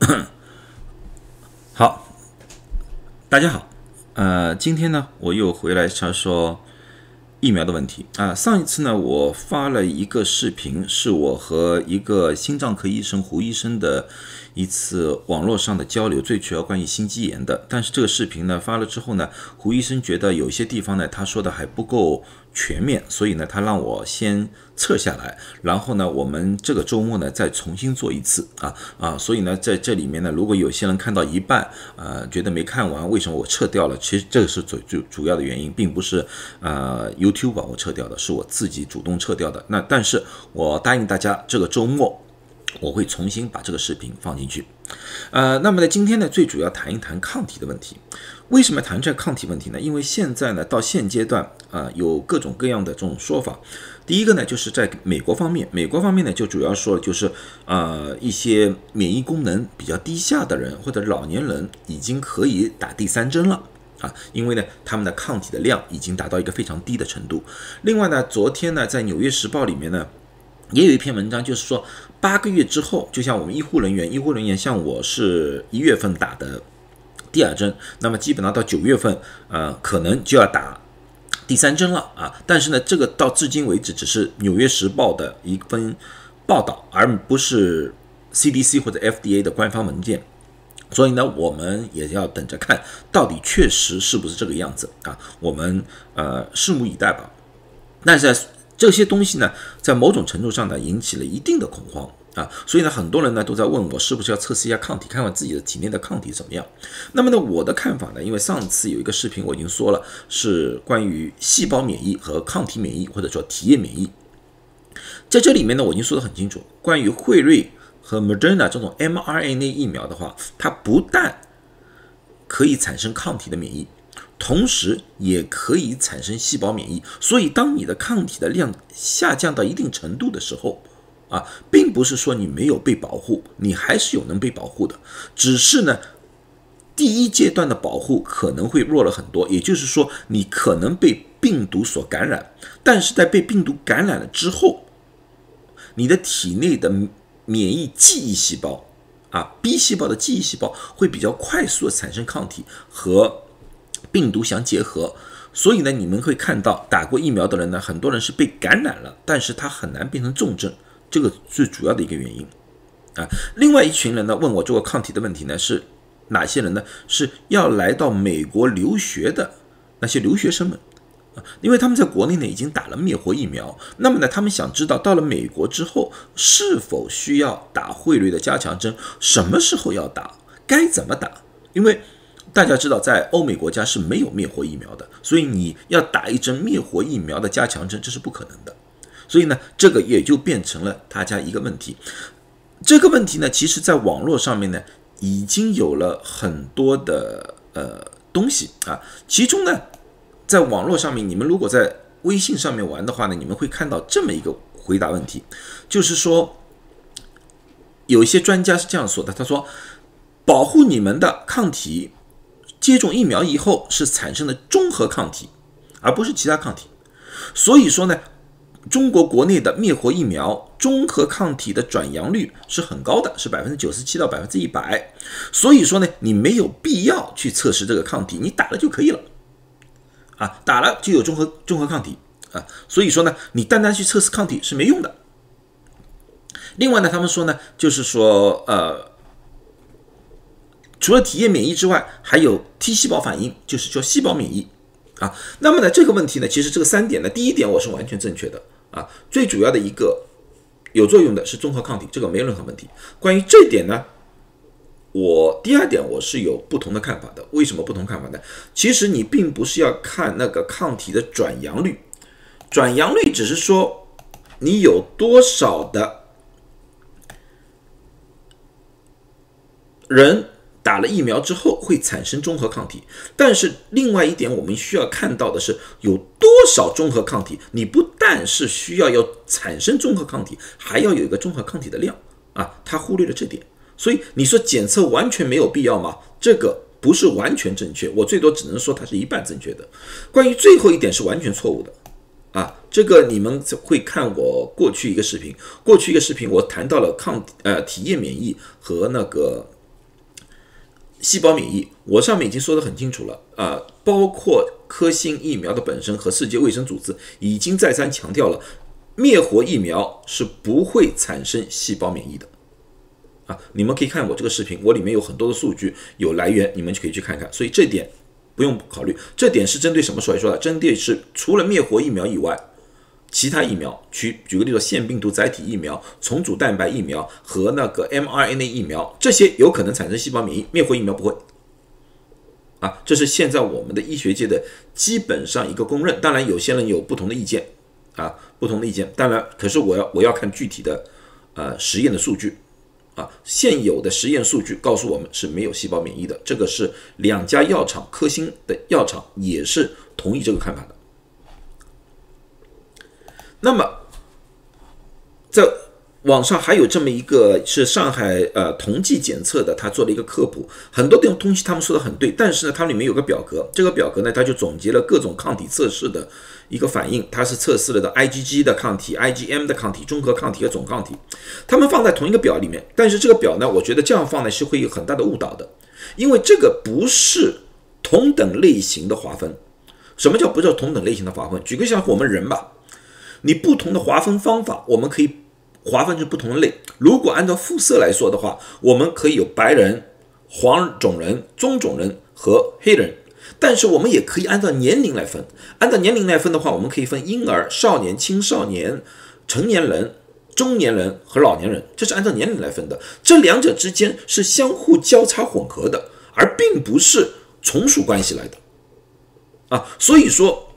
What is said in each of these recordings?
好，大家好，呃，今天呢，我又回来说说疫苗的问题啊。上一次呢，我发了一个视频，是我和一个心脏科医生胡医生的一次网络上的交流，最主要关于心肌炎的。但是这个视频呢，发了之后呢，胡医生觉得有些地方呢，他说的还不够。全面，所以呢，他让我先撤下来，然后呢，我们这个周末呢再重新做一次啊啊，所以呢，在这里面呢，如果有些人看到一半，呃，觉得没看完，为什么我撤掉了？其实这个是最最主要的原因，并不是呃 YouTube 把我撤掉的，是我自己主动撤掉的。那但是我答应大家，这个周末我会重新把这个视频放进去。呃，那么呢，今天呢，最主要谈一谈抗体的问题。为什么谈这个抗体问题呢？因为现在呢，到现阶段啊，有各种各样的这种说法。第一个呢，就是在美国方面，美国方面呢，就主要说就是呃，一些免疫功能比较低下的人或者老年人已经可以打第三针了啊，因为呢，他们的抗体的量已经达到一个非常低的程度。另外呢，昨天呢，在《纽约时报》里面呢，也有一篇文章，就是说八个月之后，就像我们医护人员，医护人员像我是一月份打的。第二针，那么基本上到九月份，呃，可能就要打第三针了啊。但是呢，这个到至今为止只是《纽约时报》的一份报道，而不是 CDC 或者 FDA 的官方文件。所以呢，我们也要等着看到底确实是不是这个样子啊。我们呃拭目以待吧。但是这些东西呢，在某种程度上呢，引起了一定的恐慌。啊，所以呢，很多人呢都在问我是不是要测试一下抗体，看看自己的体内的抗体怎么样。那么呢，我的看法呢，因为上次有一个视频我已经说了，是关于细胞免疫和抗体免疫，或者说体液免疫。在这里面呢，我已经说得很清楚，关于辉瑞和 Moderna 这种 mRNA 疫苗的话，它不但可以产生抗体的免疫，同时也可以产生细胞免疫。所以，当你的抗体的量下降到一定程度的时候，啊，并不是说你没有被保护，你还是有能被保护的，只是呢，第一阶段的保护可能会弱了很多。也就是说，你可能被病毒所感染，但是在被病毒感染了之后，你的体内的免疫记忆细胞啊，B 细胞的记忆细胞会比较快速的产生抗体和病毒相结合，所以呢，你们会看到打过疫苗的人呢，很多人是被感染了，但是他很难变成重症。这个最主要的一个原因，啊，另外一群人呢问我这个抗体的问题呢是哪些人呢？是要来到美国留学的那些留学生们啊，因为他们在国内呢已经打了灭活疫苗，那么呢他们想知道到了美国之后是否需要打汇率的加强针，什么时候要打，该怎么打？因为大家知道在欧美国家是没有灭活疫苗的，所以你要打一针灭活疫苗的加强针，这是不可能的。所以呢，这个也就变成了大家一个问题。这个问题呢，其实在网络上面呢，已经有了很多的呃东西啊。其中呢，在网络上面，你们如果在微信上面玩的话呢，你们会看到这么一个回答问题，就是说，有一些专家是这样说的，他说，保护你们的抗体接种疫苗以后是产生的中和抗体，而不是其他抗体。所以说呢。中国国内的灭活疫苗中和抗体的转阳率是很高的，是百分之九十七到百分之一百。所以说呢，你没有必要去测试这个抗体，你打了就可以了。啊，打了就有中和中和抗体啊。所以说呢，你单单去测试抗体是没用的。另外呢，他们说呢，就是说呃，除了体液免疫之外，还有 T 细胞反应，就是叫细胞免疫。啊，那么呢，这个问题呢，其实这个三点呢，第一点我是完全正确的啊，最主要的一个有作用的是综合抗体，这个没有任何问题。关于这点呢，我第二点我是有不同的看法的。为什么不同看法呢？其实你并不是要看那个抗体的转阳率，转阳率只是说你有多少的人。打了疫苗之后会产生中和抗体，但是另外一点我们需要看到的是有多少中和抗体。你不但是需要要产生中和抗体，还要有一个中和抗体的量啊，他忽略了这点。所以你说检测完全没有必要吗？这个不是完全正确，我最多只能说它是一半正确的。关于最后一点是完全错误的啊，这个你们会看我过去一个视频，过去一个视频我谈到了抗呃体液免疫和那个。细胞免疫，我上面已经说得很清楚了啊，包括科兴疫苗的本身和世界卫生组织已经再三强调了，灭活疫苗是不会产生细胞免疫的啊。你们可以看我这个视频，我里面有很多的数据有来源，你们就可以去看看。所以这点不用考虑，这点是针对什么所来说的？针对是除了灭活疫苗以外。其他疫苗，举举个例子，腺病毒载体疫苗、重组蛋白疫苗和那个 mRNA 疫苗，这些有可能产生细胞免疫，灭活疫苗不会。啊，这是现在我们的医学界的基本上一个公认。当然，有些人有不同的意见，啊，不同的意见。当然，可是我要我要看具体的呃实验的数据，啊，现有的实验数据告诉我们是没有细胞免疫的。这个是两家药厂，科兴的药厂也是同意这个看法的。那么，在网上还有这么一个是上海呃同济检测的，他做了一个科普，很多的东西他们说的很对，但是呢，它里面有个表格，这个表格呢，它就总结了各种抗体测试的一个反应，它是测试了的 IgG 的抗体、IgM 的抗体、中和抗体和总抗体，他们放在同一个表里面，但是这个表呢，我觉得这样放呢是会有很大的误导的，因为这个不是同等类型的划分。什么叫不叫同等类型的划分？举个像我们人吧。你不同的划分方法，我们可以划分成不同的类。如果按照肤色来说的话，我们可以有白人、黄种人、棕种人和黑人。但是我们也可以按照年龄来分。按照年龄来分的话，我们可以分婴儿、少年、青少年、成年人、中年人和老年人。这是按照年龄来分的。这两者之间是相互交叉混合的，而并不是从属关系来的。啊，所以说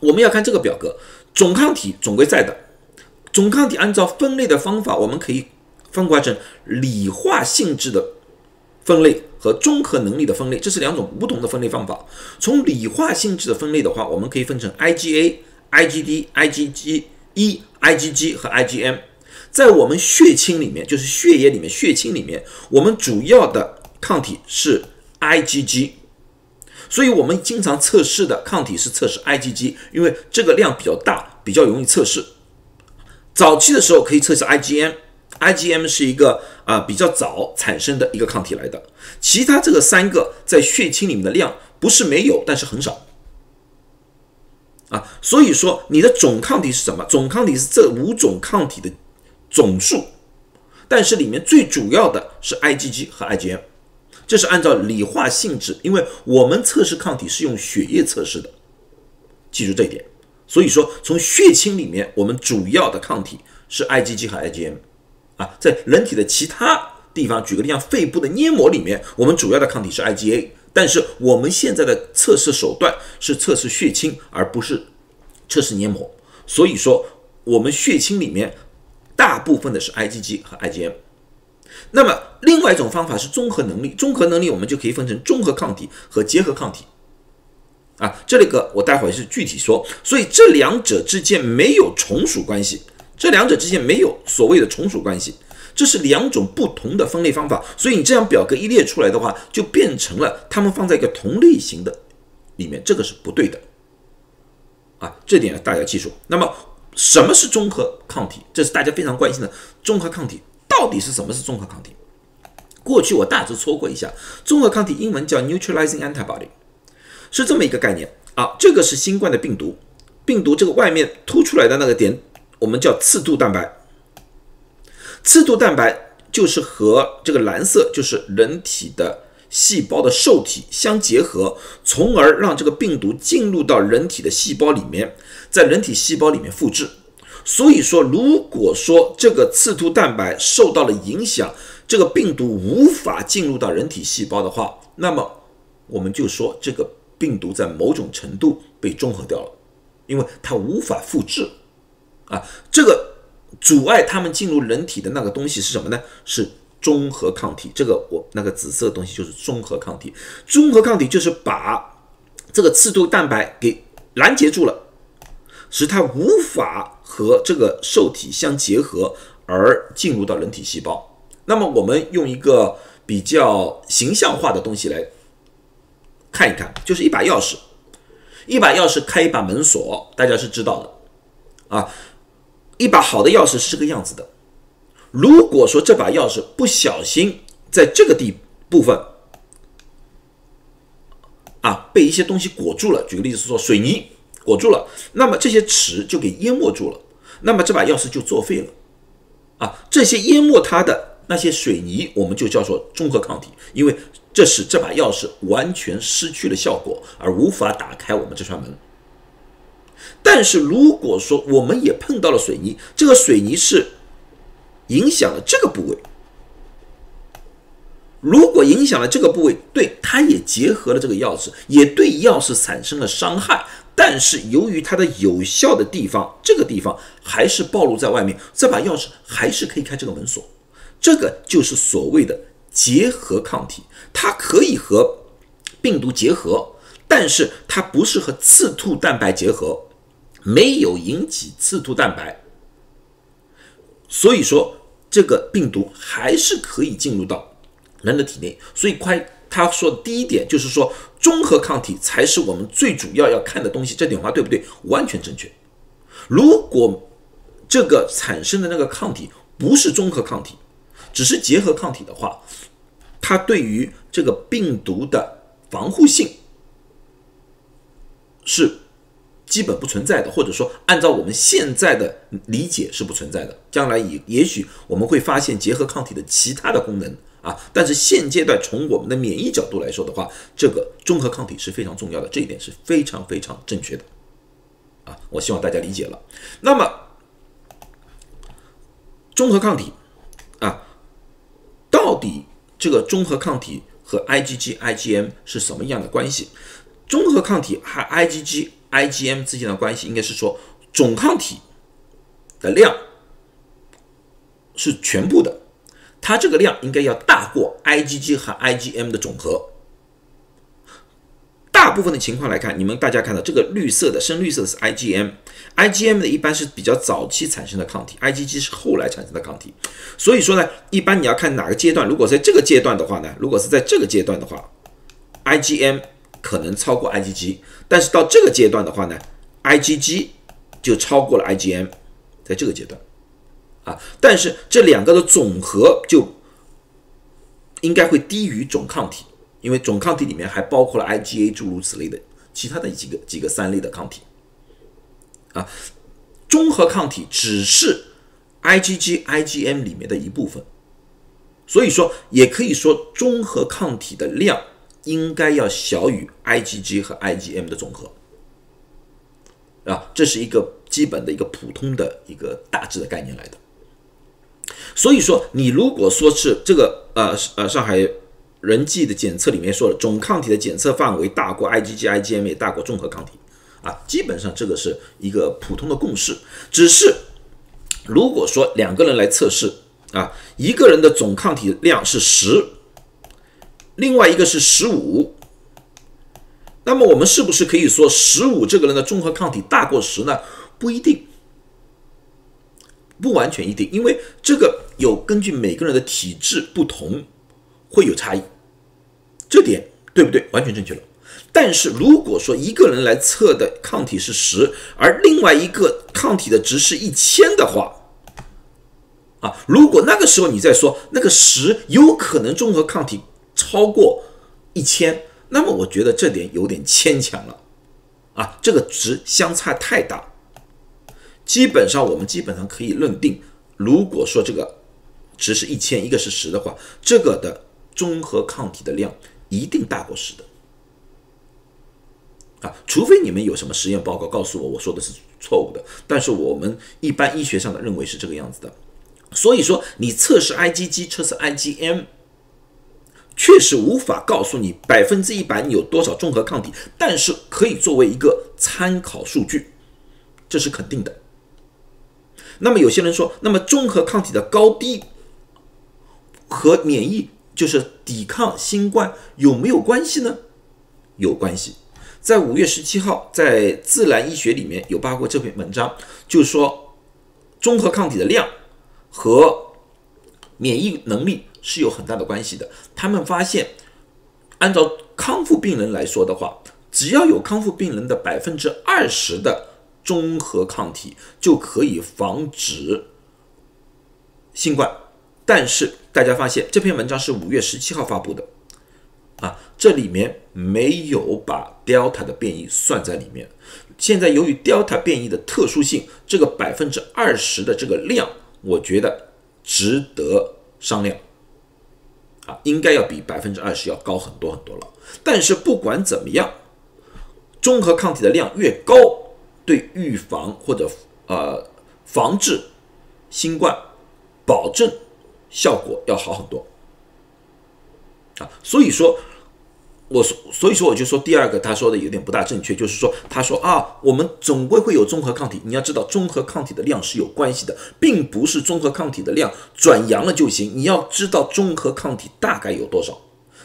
我们要看这个表格。总抗体总归在的，总抗体按照分类的方法，我们可以分化成理化性质的分类和综合能力的分类，这是两种不同的分类方法。从理化性质的分类的话，我们可以分成 IgA、IgD、IgG、E、IgG 和 IgM。在我们血清里面，就是血液里面、血清里面，我们主要的抗体是 IgG。所以，我们经常测试的抗体是测试 IgG，因为这个量比较大，比较容易测试。早期的时候可以测试 IgM，IgM 是一个啊比较早产生的一个抗体来的。其他这个三个在血清里面的量不是没有，但是很少。啊，所以说你的总抗体是什么？总抗体是这五种抗体的总数，但是里面最主要的是 IgG 和 IgM。这是按照理化性质，因为我们测试抗体是用血液测试的，记住这一点。所以说，从血清里面，我们主要的抗体是 IgG 和 IgM 啊，在人体的其他地方，举个例，像肺部的黏膜里面，我们主要的抗体是 IgA。但是我们现在的测试手段是测试血清，而不是测试黏膜。所以说，我们血清里面大部分的是 IgG 和 IgM。那么，另外一种方法是综合能力。综合能力我们就可以分成综合抗体和结合抗体。啊，这里个我待会是具体说。所以这两者之间没有从属关系，这两者之间没有所谓的从属关系，这是两种不同的分类方法。所以你这样表格一列出来的话，就变成了它们放在一个同类型的里面，这个是不对的。啊，这点大家记住。那么，什么是综合抗体？这是大家非常关心的综合抗体。到底是什么是综合抗体？过去我大致说过一下，综合抗体英文叫 neutralizing antibody，是这么一个概念啊。这个是新冠的病毒，病毒这个外面凸出来的那个点，我们叫刺突蛋白。刺突蛋白就是和这个蓝色，就是人体的细胞的受体相结合，从而让这个病毒进入到人体的细胞里面，在人体细胞里面复制。所以说，如果说这个刺突蛋白受到了影响，这个病毒无法进入到人体细胞的话，那么我们就说这个病毒在某种程度被中和掉了，因为它无法复制啊。这个阻碍它们进入人体的那个东西是什么呢？是中和抗体。这个我那个紫色的东西就是中和抗体。中和抗体就是把这个刺突蛋白给拦截住了。使它无法和这个受体相结合而进入到人体细胞。那么，我们用一个比较形象化的东西来看一看，就是一把钥匙，一把钥匙开一把门锁，大家是知道的啊。一把好的钥匙是这个样子的。如果说这把钥匙不小心在这个地部分啊被一些东西裹住了，举个例子说水泥裹住了，那么这些齿就给淹没住了，那么这把钥匙就作废了。啊，这些淹没它的那些水泥，我们就叫做中和抗体，因为这使这把钥匙完全失去了效果，而无法打开我们这扇门。但是如果说我们也碰到了水泥，这个水泥是影响了这个部位，如果影响了这个部位，对它也结合了这个钥匙，也对钥匙产生了伤害。但是由于它的有效的地方，这个地方还是暴露在外面，这把钥匙还是可以开这个门锁。这个就是所谓的结合抗体，它可以和病毒结合，但是它不是和刺突蛋白结合。没有引起刺突蛋白，所以说这个病毒还是可以进入到人的体内。所以，快他说的第一点就是说，中和抗体才是我们最主要要看的东西。这点话对不对？完全正确。如果这个产生的那个抗体不是中和抗体，只是结合抗体的话，它对于这个病毒的防护性是。基本不存在的，或者说按照我们现在的理解是不存在的。将来也也许我们会发现结合抗体的其他的功能啊，但是现阶段从我们的免疫角度来说的话，这个中和抗体是非常重要的，这一点是非常非常正确的啊。我希望大家理解了。那么中和抗体啊，到底这个中和抗体和 IgG、IgM 是什么样的关系？中和抗体和 IgG IgM 之间的关系应该是说，总抗体的量是全部的，它这个量应该要大过 IgG 和 IgM 的总和。大部分的情况来看，你们大家看到这个绿色的深绿色的是 IgM，IgM 的一般是比较早期产生的抗体，IgG 是后来产生的抗体。所以说呢，一般你要看哪个阶段，如果在这个阶段的话呢，如果是在这个阶段的话，IgM。可能超过 IgG，但是到这个阶段的话呢，IgG 就超过了 IgM，在这个阶段，啊，但是这两个的总和就应该会低于总抗体，因为总抗体里面还包括了 IgA 诸如此类的其他的几个几个三类的抗体，啊，综合抗体只是 IgG、IgM 里面的一部分，所以说也可以说综合抗体的量。应该要小于 IgG 和 IgM 的总和啊，这是一个基本的一个普通的一个大致的概念来的。所以说，你如果说是这个呃呃上海人际的检测里面说了总抗体的检测范围大过 IgG、IgM 也大过综合抗体啊，基本上这个是一个普通的共识。只是如果说两个人来测试啊，一个人的总抗体量是十。另外一个是十五，那么我们是不是可以说十五这个人的综合抗体大过十呢？不一定，不完全一定，因为这个有根据每个人的体质不同会有差异，这点对不对？完全正确了。但是如果说一个人来测的抗体是十，而另外一个抗体的值是一千的话，啊，如果那个时候你再说那个十有可能综合抗体。超过一千，那么我觉得这点有点牵强了，啊，这个值相差太大。基本上我们基本上可以认定，如果说这个值是一千，一个是十的话，这个的综合抗体的量一定大过十的，啊，除非你们有什么实验报告告诉我我说的是错误的，但是我们一般医学上的认为是这个样子的。所以说，你测试 IgG，测试 IgM。确实无法告诉你百分之一百你有多少综合抗体，但是可以作为一个参考数据，这是肯定的。那么有些人说，那么综合抗体的高低和免疫就是抵抗新冠有没有关系呢？有关系。在五月十七号，在《自然医学》里面有发过这篇文章，就是说综合抗体的量和免疫能力。是有很大的关系的。他们发现，按照康复病人来说的话，只要有康复病人的百分之二十的综合抗体，就可以防止新冠。但是大家发现，这篇文章是五月十七号发布的，啊，这里面没有把 Delta 的变异算在里面。现在由于 Delta 变异的特殊性，这个百分之二十的这个量，我觉得值得商量。啊，应该要比百分之二十要高很多很多了。但是不管怎么样，综合抗体的量越高，对预防或者呃防治新冠保证效果要好很多。啊，所以说。我所所以说我就说第二个他说的有点不大正确，就是说他说啊，我们总归会有综合抗体。你要知道，综合抗体的量是有关系的，并不是综合抗体的量转阳了就行。你要知道综合抗体大概有多少。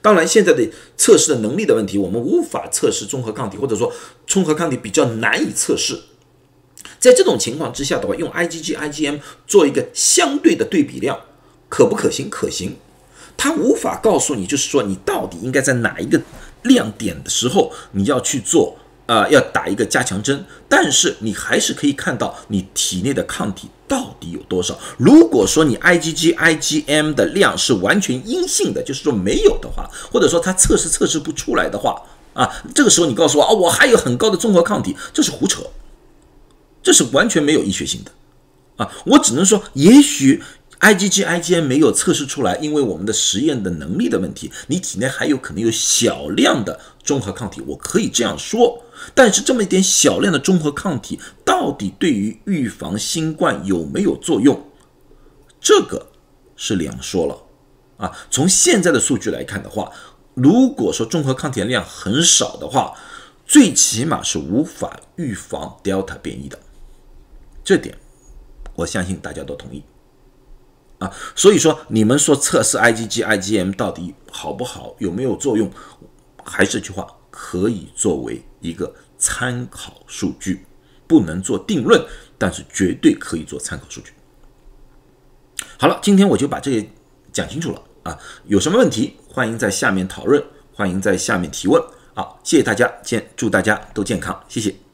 当然，现在的测试的能力的问题，我们无法测试综合抗体，或者说综合抗体比较难以测试。在这种情况之下的话，用 IgG、IgM 做一个相对的对比量，可不可行？可行。他无法告诉你，就是说你到底应该在哪一个亮点的时候，你要去做，呃，要打一个加强针。但是你还是可以看到你体内的抗体到底有多少。如果说你 IgG、IgM 的量是完全阴性的，就是说没有的话，或者说它测试测试不出来的话，啊，这个时候你告诉我啊，我还有很高的综合抗体，这是胡扯，这是完全没有医学性的，啊，我只能说也许。IgG、IgM 没有测试出来，因为我们的实验的能力的问题，你体内还有可能有小量的综合抗体，我可以这样说。但是这么一点小量的综合抗体，到底对于预防新冠有没有作用？这个是两说了啊。从现在的数据来看的话，如果说综合抗体量很少的话，最起码是无法预防 Delta 变异的。这点，我相信大家都同意。啊，所以说你们说测试 IgG、IgM 到底好不好，有没有作用？还是这句话，可以作为一个参考数据，不能做定论，但是绝对可以做参考数据。好了，今天我就把这些讲清楚了啊，有什么问题欢迎在下面讨论，欢迎在下面提问。好，谢谢大家，健祝大家都健康，谢谢。